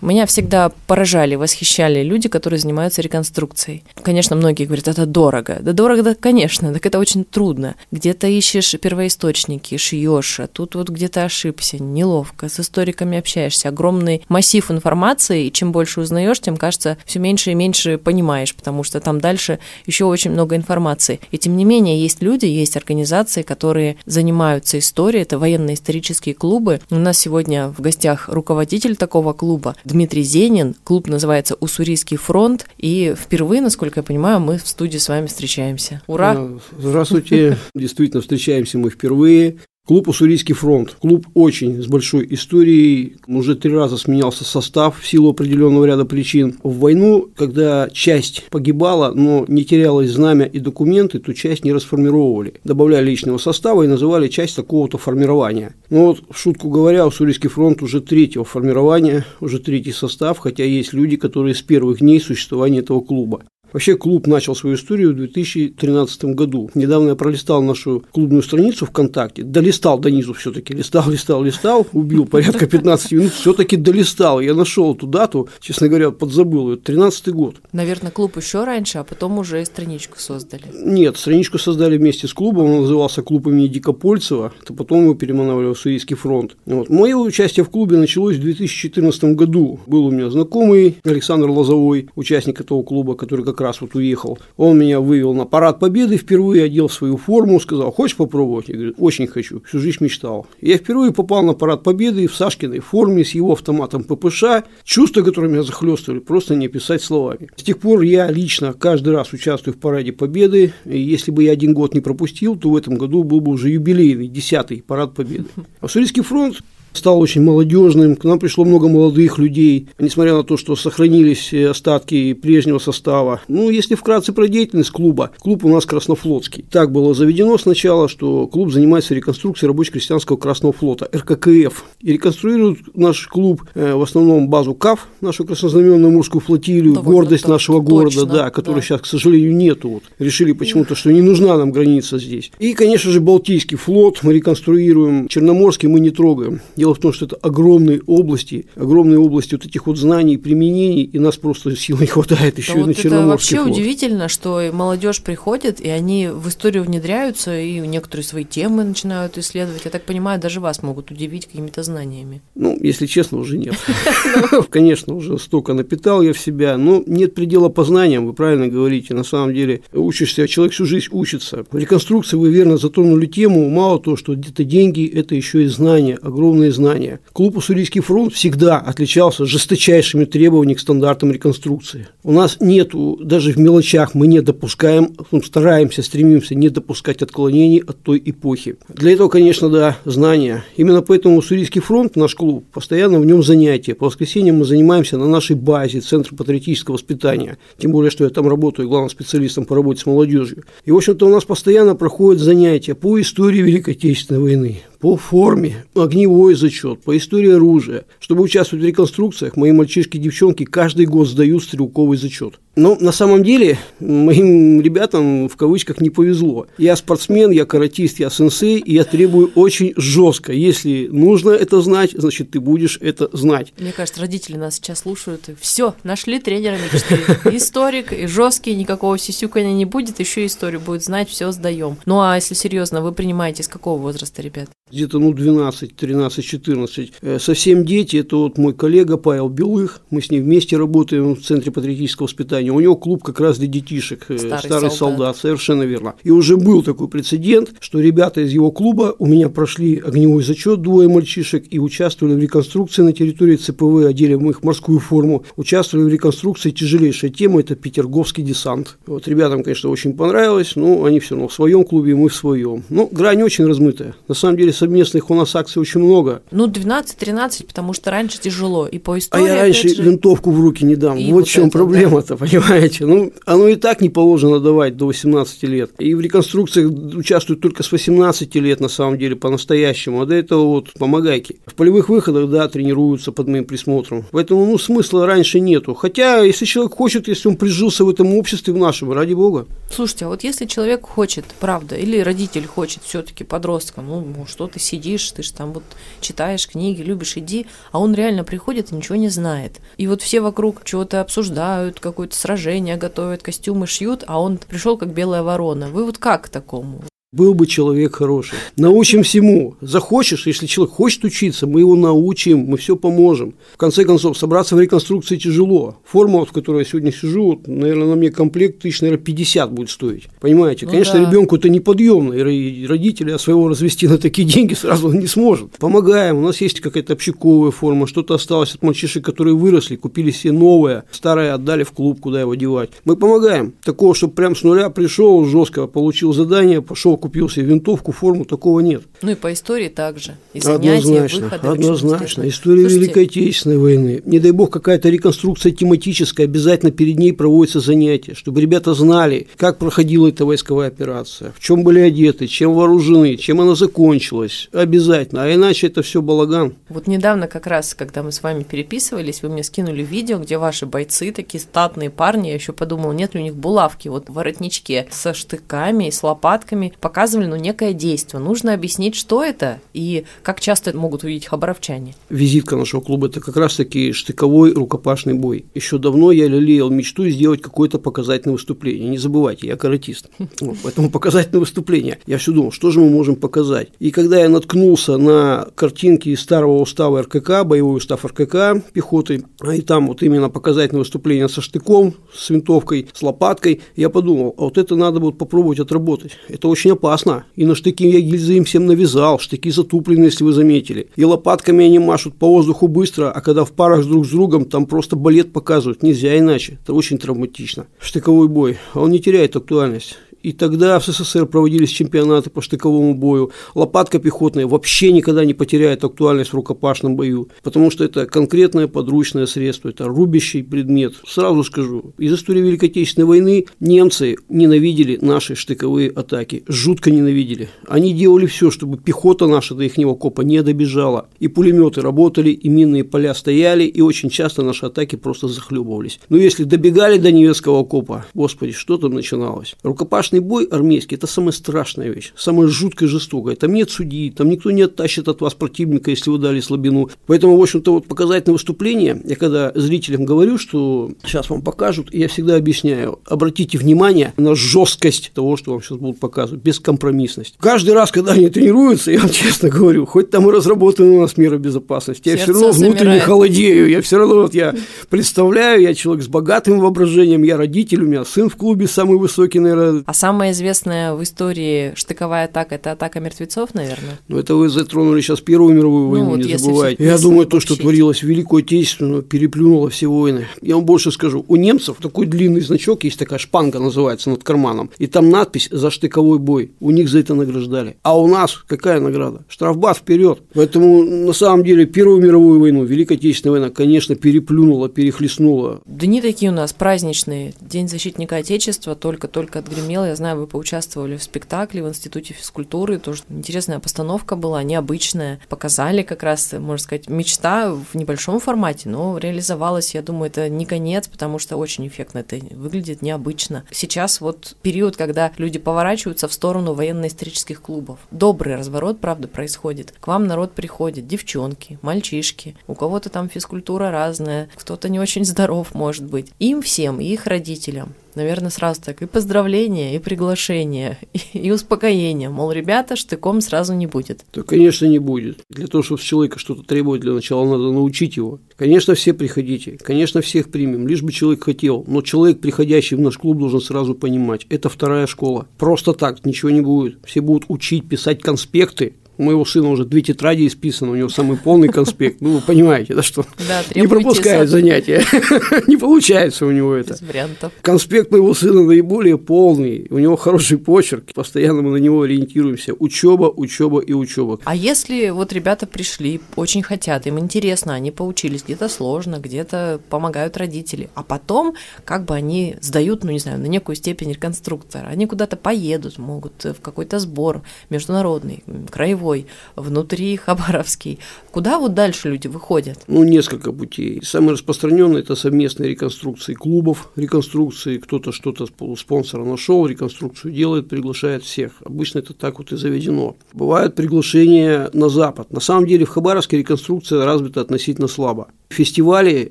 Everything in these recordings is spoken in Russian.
Меня всегда поражали, восхищали люди, которые занимаются реконструкцией. Конечно, многие говорят, это дорого. Да дорого, да, конечно, так это очень трудно. Где-то ищешь первоисточники, шьешь, а тут вот где-то ошибся, неловко, с историками общаешься, огромный массив информации, и чем больше узнаешь, тем кажется, все меньше и меньше понимаешь, потому что там дальше еще очень много информации. И тем не менее, есть люди, есть организации, которые занимаются историей, это военно-исторические клубы. У нас сегодня в гостях руководитель такого клуба Дмитрий Зенин. Клуб называется «Уссурийский фронт». И впервые, насколько я понимаю, мы в студии с вами встречаемся. Ура! Э, здравствуйте. Действительно, встречаемся мы впервые. Клуб «Уссурийский фронт». Клуб очень с большой историей. Уже три раза сменялся состав в силу определенного ряда причин. В войну, когда часть погибала, но не терялось знамя и документы, ту часть не расформировали. Добавляли личного состава и называли часть такого-то формирования. Но вот, в шутку говоря, Уссурийский фронт уже третьего формирования, уже третий состав, хотя есть люди, которые с первых дней существования этого клуба. Вообще клуб начал свою историю в 2013 году. Недавно я пролистал нашу клубную страницу ВКонтакте, долистал до низу все-таки, листал, листал, листал, убил порядка 15 минут, все-таки долистал. Я нашел эту дату, честно говоря, подзабыл ее, 13 год. Наверное, клуб еще раньше, а потом уже страничку создали. Нет, страничку создали вместе с клубом, он назывался клуб имени Дикопольцева, это потом его переименовали в Суийский фронт. Вот. Мое участие в клубе началось в 2014 году. Был у меня знакомый Александр Лозовой, участник этого клуба, который как раз вот уехал. Он меня вывел на парад победы впервые, одел свою форму, сказал, хочешь попробовать? Я говорю, очень хочу, всю жизнь мечтал. Я впервые попал на парад победы в Сашкиной форме с его автоматом ППШ. Чувства, которые меня захлестывали, просто не описать словами. С тех пор я лично каждый раз участвую в параде победы. И если бы я один год не пропустил, то в этом году был бы уже юбилейный, десятый парад победы. А фронт стал очень молодежным, к нам пришло много молодых людей, несмотря на то, что сохранились э, остатки прежнего состава. Ну, если вкратце про деятельность клуба, клуб у нас Краснофлотский. Так было заведено сначала, что клуб занимается реконструкцией рабоче-крестьянского Красного флота, РККФ. И реконструирует наш клуб э, в основном базу КАФ, нашу краснознаменную морскую флотилию, Довольно гордость так, нашего точно, города, да, которой да. сейчас, к сожалению, нету. Вот. Решили почему-то, что не нужна нам граница здесь. И, конечно же, Балтийский флот мы реконструируем, Черноморский мы не трогаем. Дело в том, что это огромные области, огромные области вот этих вот знаний, применений, и нас просто сил не хватает еще да и вот на Черноморский Это вообще флот. удивительно, что молодежь приходит, и они в историю внедряются, и некоторые свои темы начинают исследовать. Я так понимаю, даже вас могут удивить какими-то знаниями. Ну, если честно, уже нет. Конечно, уже столько напитал я в себя, но нет предела познаниям, вы правильно говорите. На самом деле учишься, а человек всю жизнь учится. В реконструкции вы верно затронули тему, мало того, что где-то деньги, это еще и знания, огромные огромные знания. Клуб «Уссурийский фронт» всегда отличался жесточайшими требованиями к стандартам реконструкции. У нас нету, даже в мелочах мы не допускаем, ну, стараемся, стремимся не допускать отклонений от той эпохи. Для этого, конечно, да, знания. Именно поэтому «Уссурийский фронт», наш клуб, постоянно в нем занятия. По воскресеньям мы занимаемся на нашей базе, Центр патриотического воспитания. Тем более, что я там работаю главным специалистом по работе с молодежью. И, в общем-то, у нас постоянно проходят занятия по истории Великой Отечественной войны, по форме, огневой зачет, по истории оружия. Чтобы участвовать в реконструкциях, мои мальчишки и девчонки каждый год сдают стрелковый зачет. Но на самом деле моим ребятам в кавычках не повезло. Я спортсмен, я каратист, я сенсей, и я требую очень жестко. Если нужно это знать, значит, ты будешь это знать. Мне кажется, родители нас сейчас слушают. И все, нашли тренера мечты. Историк, и жесткий, никакого сисюкания не будет, еще историю будет знать, все сдаем. Ну а если серьезно, вы принимаете с какого возраста, ребят? где-то ну 12, 13, 14. Совсем дети, это вот мой коллега Павел Белых, мы с ним вместе работаем в Центре патриотического воспитания. У него клуб как раз для детишек, э, старый, старый солдат. солдат, совершенно верно. И уже был такой прецедент, что ребята из его клуба у меня прошли огневой зачет, двое мальчишек, и участвовали в реконструкции на территории ЦПВ, одели мы их морскую форму, участвовали в реконструкции, тяжелейшая тема, это Петерговский десант. Вот ребятам, конечно, очень понравилось, но они все равно в своем клубе, мы в своем. Но грань очень размытая. На самом деле, совместных у нас акций очень много. Ну, 12-13, потому что раньше тяжело. И по истории, А я раньше же... винтовку в руки не дам. И вот, вот в чем проблема-то, понимаете? Ну, оно и так не положено давать до 18 лет. И в реконструкциях участвуют только с 18 лет, на самом деле, по-настоящему. А до этого вот помогайки. В полевых выходах, да, тренируются под моим присмотром. Поэтому, ну, смысла раньше нету. Хотя, если человек хочет, если он прижился в этом обществе в нашем, ради бога. Слушайте, а вот если человек хочет, правда, или родитель хочет все-таки подросткам, ну, что ты сидишь, ты же там вот читаешь книги, любишь, иди, а он реально приходит и ничего не знает. И вот все вокруг чего-то обсуждают, какое-то сражение готовят, костюмы шьют, а он пришел как белая ворона. Вы вот как к такому? Был бы человек хороший. Научим всему. Захочешь, если человек хочет учиться, мы его научим, мы все поможем. В конце концов, собраться в реконструкции тяжело. Форма, в которой я сегодня сижу, вот, наверное, на мне комплект тысяч, наверное, 50 будет стоить. Понимаете? Ну Конечно, да. ребенку это неподъемно, и родители своего развести на такие деньги сразу он не сможет. Помогаем. У нас есть какая-то общаковая форма, что-то осталось от мальчишек, которые выросли, купили себе новое, старое отдали в клуб, куда его девать. Мы помогаем. Такого, чтобы прям с нуля пришел, жестко получил задание, пошел купил себе винтовку, форму, такого нет. Ну и по истории также. И Однозначно, очень однозначно. История Слушайте, Великой Отечественной войны. Не дай бог, какая-то реконструкция тематическая, обязательно перед ней проводятся занятия, чтобы ребята знали, как проходила эта войсковая операция, в чем были одеты, чем вооружены, чем она закончилась. Обязательно. А иначе это все балаган. Вот недавно как раз, когда мы с вами переписывались, вы мне скинули видео, где ваши бойцы, такие статные парни, я еще подумала, нет ли у них булавки вот в воротничке со штыками и с лопатками, показывали, ну, некое действие. Нужно объяснить, что это и как часто это могут увидеть хабаровчане. Визитка нашего клуба – это как раз-таки штыковой рукопашный бой. Еще давно я лелеял мечту сделать какое-то показательное выступление. Не забывайте, я каратист. Поэтому показательное выступление. Я все думал, что же мы можем показать. И когда я наткнулся на картинки из старого устава РКК, боевой устав РКК пехоты, а и там вот именно показательное выступление со штыком, с винтовкой, с лопаткой, я подумал, а вот это надо будет попробовать отработать. Это очень опасно. И на штыки я гильзы им всем навязал, штыки затуплены, если вы заметили. И лопатками они машут по воздуху быстро, а когда в парах друг с другом, там просто балет показывают, нельзя иначе. Это очень травматично. Штыковой бой, а он не теряет актуальность. И тогда в СССР проводились чемпионаты по штыковому бою. Лопатка пехотная вообще никогда не потеряет актуальность в рукопашном бою, потому что это конкретное подручное средство, это рубящий предмет. Сразу скажу, из истории Великой Отечественной войны немцы ненавидели наши штыковые атаки, жутко ненавидели. Они делали все, чтобы пехота наша до их копа не добежала. И пулеметы работали, и минные поля стояли, и очень часто наши атаки просто захлебывались. Но если добегали до немецкого окопа, господи, что там начиналось? Рукопашный бой армейский – это самая страшная вещь, самая жуткая и жестокая. Там нет судьи, там никто не оттащит от вас противника, если вы дали слабину. Поэтому, в общем-то, вот показательное выступление, я когда зрителям говорю, что сейчас вам покажут, я всегда объясняю, обратите внимание на жесткость того, что вам сейчас будут показывать, бескомпромиссность. Каждый раз, когда они тренируются, я вам честно говорю, хоть там и разработаны у нас меры безопасности, я все равно внутренне замирает. холодею, я все равно вот я представляю, я человек с богатым воображением, я родитель, у меня сын в клубе самый высокий, наверное, А самая известная в истории штыковая атака – это атака мертвецов, наверное? Ну, это вы затронули сейчас Первую мировую Ну, войну, вот не забывайте. Я думаю, то, что творилось в Великую Отечественную, переплюнуло все войны. Я вам больше скажу. У немцев такой длинный значок, есть такая шпанга называется над карманом, и там надпись «За штыковой бой». У них за это награждали. А у нас какая награда? Штрафбат вперед. Поэтому, на самом деле, Первую мировую войну, Великая Отечественная война, конечно, переплюнула, перехлестнула. Дни такие у нас праздничные. День защитника Отечества только-только отгремел. Я знаю, вы поучаствовали в спектакле в Институте физкультуры. Тоже интересная постановка была, необычная. Показали как раз, можно сказать, мечта в небольшом формате, но реализовалась. Я думаю, это не конец, потому что очень эффектно это выглядит, необычно. Сейчас вот период, когда люди поворачиваются в сторону военно-исторических клубов. Добрый разворот, правда, происходит. К вам народ приходит, девчонки, мальчишки. У кого-то там физкультура разная, кто-то не очень здоров, может быть. Им всем, и их родителям. Наверное, сразу так и поздравления, и приглашения, и, и успокоение. Мол, ребята, штыком сразу не будет. То, конечно, не будет. Для того, чтобы с человека что-то требовать для начала, надо научить его. Конечно, все приходите, конечно, всех примем, лишь бы человек хотел. Но человек, приходящий в наш клуб, должен сразу понимать, это вторая школа. Просто так ничего не будет. Все будут учить, писать конспекты, У моего сына уже две тетради исписаны, у него самый полный конспект. Ну, вы понимаете, да что? Да, Не пропускает занятия. Не получается у него это. Без вариантов. Конспект моего сына наиболее полный, у него хороший почерк, постоянно мы на него ориентируемся. Учеба, учеба и учеба. А если вот ребята пришли, очень хотят, им интересно, они поучились, где-то сложно, где-то помогают родители, а потом как бы они сдают, ну не знаю, на некую степень реконструктора, они куда-то поедут, могут в какой-то сбор международный, краевой, внутри Хабаровский. Куда вот дальше люди выходят? Ну, несколько путей. Самый распространенный – это совместные реконструкции клубов, реконструкции, кто-то что-то спонсора нашел, реконструкцию делает, приглашает всех. Обычно это так вот и заведено. Бывают приглашения на Запад. На самом деле в Хабаровске реконструкция развита относительно слабо фестивали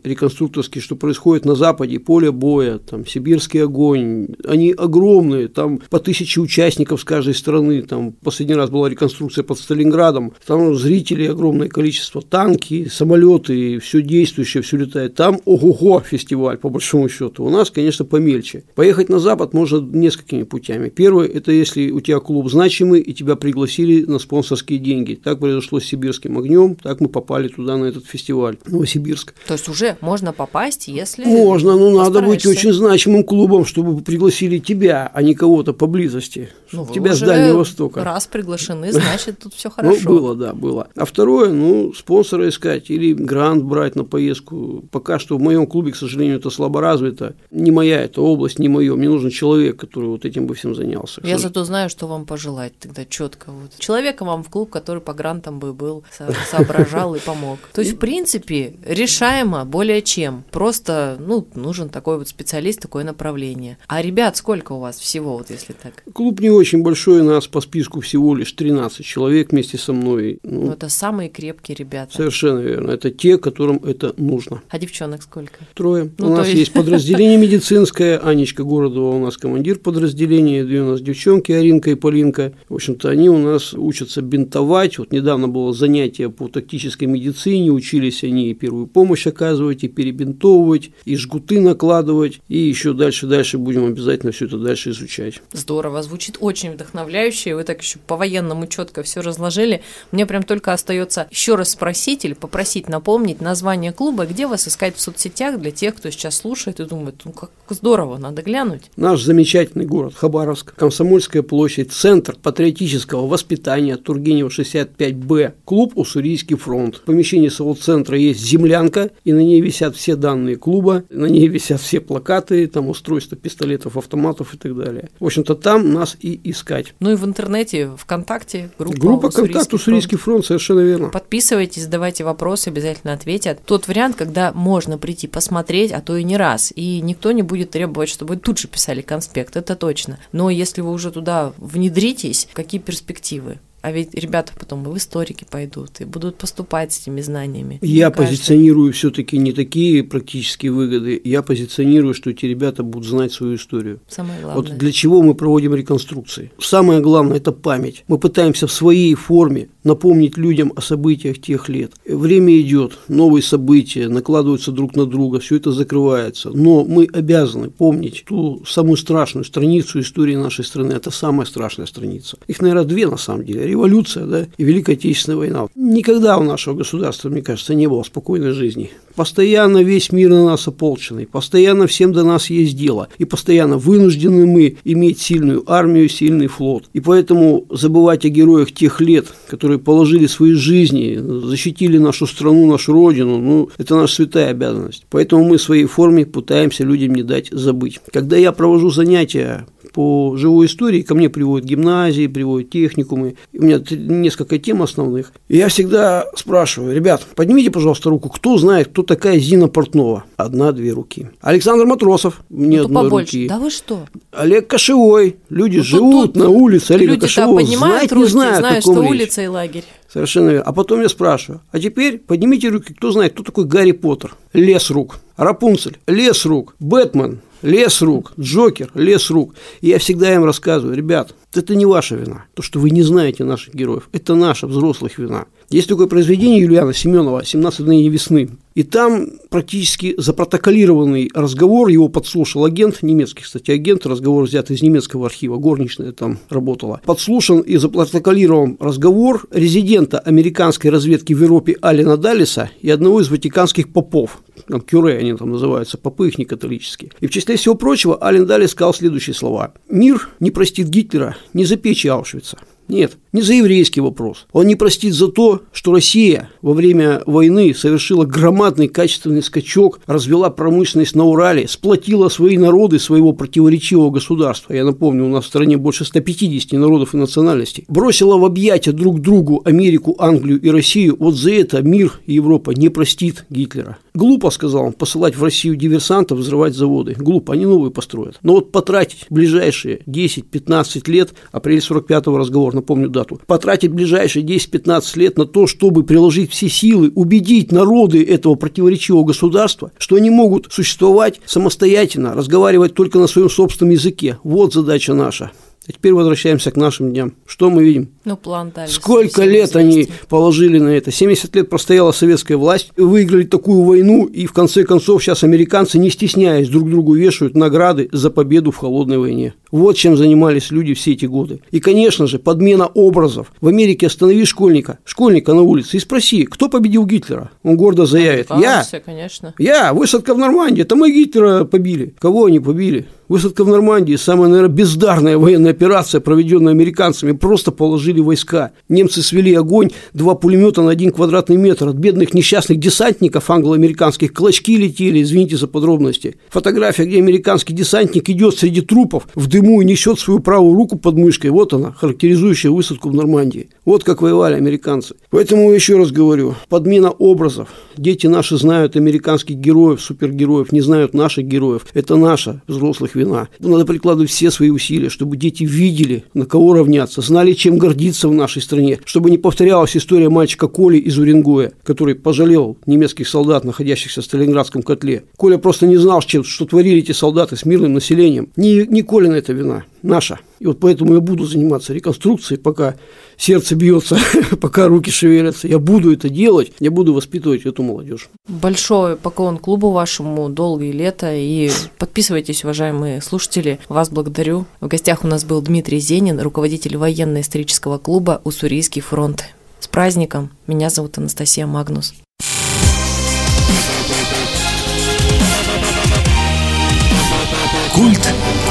реконструкторские, что происходит на Западе, поле боя, там, Сибирский огонь, они огромные, там по тысяче участников с каждой страны, там последний раз была реконструкция под Сталинградом, там зрителей огромное количество, танки, самолеты, все действующее, все летает. Там ого-го фестиваль, по большому счету. У нас, конечно, помельче. Поехать на Запад можно несколькими путями. Первое, это если у тебя клуб значимый и тебя пригласили на спонсорские деньги. Так произошло с Сибирским огнем, так мы попали туда на этот фестиваль. Новосибирск Новосибирск. То есть уже можно попасть, если Можно, но надо быть очень значимым клубом, чтобы пригласили тебя, а не кого-то поблизости. Ну, тебя с Дальнего Востока. Раз приглашены, значит, тут все хорошо. Ну, было, да, было. А второе, ну, спонсора искать или грант брать на поездку. Пока что в моем клубе, к сожалению, это слабо развито. Не моя эта область, не мое. Мне нужен человек, который вот этим бы всем занялся. Я зато знаю, что вам пожелать тогда четко. Вот. Человека вам в клуб, который по грантам бы был, соображал и помог. То есть, в принципе, решаемо более чем. Просто, ну, нужен такой вот специалист, такое направление. А ребят сколько у вас всего, вот если так? Клуб не очень большой, нас по списку всего лишь 13 человек вместе со мной. Ну, ну, это самые крепкие ребята. Совершенно верно. Это те, которым это нужно. А девчонок сколько? Трое. Ну, у нас есть... есть подразделение медицинское, Анечка Городова у нас командир подразделения, две у нас девчонки, Аринка и Полинка. В общем-то, они у нас учатся бинтовать. Вот недавно было занятие по тактической медицине, учились они первую помощь оказывать, и перебинтовывать, и жгуты накладывать, и еще дальше-дальше будем обязательно все это дальше изучать. Здорово, звучит очень вдохновляюще, вы так еще по-военному четко все разложили. Мне прям только остается еще раз спросить или попросить напомнить название клуба, где вас искать в соцсетях для тех, кто сейчас слушает и думает, ну как здорово, надо глянуть. Наш замечательный город Хабаровск, Комсомольская площадь, центр патриотического воспитания Тургенева 65Б, клуб «Уссурийский фронт». В помещении своего центра есть землянка, и на ней висят все данные клуба, на ней висят все плакаты, там устройства пистолетов, автоматов и так далее. В общем-то, там нас и искать. Ну и в интернете, ВКонтакте, группа Группа «Контакт Уссурийский фронт», совершенно верно. Подписывайтесь, задавайте вопросы, обязательно ответят. Тот вариант, когда можно прийти посмотреть, а то и не раз, и никто не будет требовать, чтобы тут же писали конспект, это точно. Но если вы уже туда внедритесь, какие перспективы? А ведь ребята потом в историки пойдут и будут поступать с этими знаниями. Я позиционирую все-таки не такие практические выгоды. Я позиционирую, что эти ребята будут знать свою историю. Самое главное. Вот для чего мы проводим реконструкции. Самое главное – это память. Мы пытаемся в своей форме напомнить людям о событиях тех лет. Время идет, новые события накладываются друг на друга, все это закрывается. Но мы обязаны помнить ту самую страшную страницу истории нашей страны. Это самая страшная страница. Их, наверное, две на самом деле революция да, и Великая Отечественная война. Никогда у нашего государства, мне кажется, не было спокойной жизни. Постоянно весь мир на нас ополченный, постоянно всем до нас есть дело, и постоянно вынуждены мы иметь сильную армию, сильный флот. И поэтому забывать о героях тех лет, которые положили свои жизни, защитили нашу страну, нашу родину, ну, это наша святая обязанность. Поэтому мы в своей форме пытаемся людям не дать забыть. Когда я провожу занятия по живой истории, ко мне приводят гимназии, приводят техникумы. У меня несколько тем основных. И я всегда спрашиваю, ребят, поднимите, пожалуйста, руку, кто знает, кто такая Зина Портнова? Одна-две руки. Александр Матросов, мне ну, одной побольше. руки. Да вы что? Олег Кошевой. Люди ну, живут тут, на улице Олега люди Кошевого. Знать руки, не знают, знают что речь. улица и лагерь. Совершенно верно. А потом я спрашиваю, а теперь поднимите руки, кто знает, кто такой Гарри Поттер? Лес рук. Рапунцель. Лес рук. Бэтмен. Лес рук, Джокер, лес рук. И я всегда им рассказываю, ребят, это не ваша вина. То, что вы не знаете наших героев, это наша взрослых вина. Есть такое произведение Юлиана Семенова «17 дней весны». И там практически запротоколированный разговор, его подслушал агент, немецкий, кстати, агент, разговор взят из немецкого архива, горничная там работала. Подслушан и запротоколирован разговор резидента американской разведки в Европе Алина Далиса и одного из ватиканских попов, там кюре они там называются, попы их не католические. И в числе всего прочего Ален Далис сказал следующие слова. «Мир не простит Гитлера, не за печи Аушвица. Нет, не за еврейский вопрос. Он не простит за то, что Россия во время войны совершила громадный качественный скачок, развела промышленность на Урале, сплотила свои народы своего противоречивого государства. Я напомню, у нас в стране больше 150 народов и национальностей. Бросила в объятия друг другу Америку, Англию и Россию. Вот за это мир и Европа не простит Гитлера. Глупо, сказал он, посылать в Россию диверсантов, взрывать заводы. Глупо, они новые построят. Но вот потратить ближайшие 10-15 лет, апрель 45-го разговор, напомню дату, потратить ближайшие 10-15 лет на то, чтобы приложить все силы, убедить народы этого противоречивого государства, что они могут существовать самостоятельно, разговаривать только на своем собственном языке. Вот задача наша. А теперь возвращаемся к нашим дням. Что мы видим? Ну, план дали. Сколько лет они положили на это? 70 лет простояла советская власть, выиграли такую войну, и в конце концов сейчас американцы, не стесняясь, друг другу вешают награды за победу в холодной войне. Вот чем занимались люди все эти годы. И, конечно же, подмена образов. В Америке останови школьника, школьника на улице и спроси, кто победил Гитлера? Он гордо заявит, я, конечно. я, высадка в Нормандии, это мы Гитлера побили. Кого они побили? Высадка в Нормандии – самая, наверное, бездарная военная операция, проведенная американцами. Просто положили войска. Немцы свели огонь, два пулемета на один квадратный метр. От бедных несчастных десантников англо-американских клочки летели, извините за подробности. Фотография, где американский десантник идет среди трупов в дыму и несет свою правую руку под мышкой. Вот она, характеризующая высадку в Нормандии. Вот как воевали американцы. Поэтому еще раз говорю, подмена образов. Дети наши знают американских героев, супергероев, не знают наших героев. Это наша взрослых вина. Надо прикладывать все свои усилия, чтобы дети видели, на кого равняться, знали, чем гордиться в нашей стране, чтобы не повторялась история мальчика Коли из Уренгоя, который пожалел немецких солдат, находящихся в Сталинградском котле. Коля просто не знал, что, что творили эти солдаты с мирным населением. Не, не Колина это вина, наша. И вот поэтому я буду заниматься реконструкцией, пока сердце бьется, пока руки шевелятся. Я буду это делать, я буду воспитывать эту молодежь. Большой поклон клубу вашему, долгие лета. И подписывайтесь, уважаемые слушатели. Вас благодарю. В гостях у нас был Дмитрий Зенин, руководитель военно-исторического клуба «Уссурийский фронт». С праздником! Меня зовут Анастасия Магнус.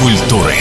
культуры.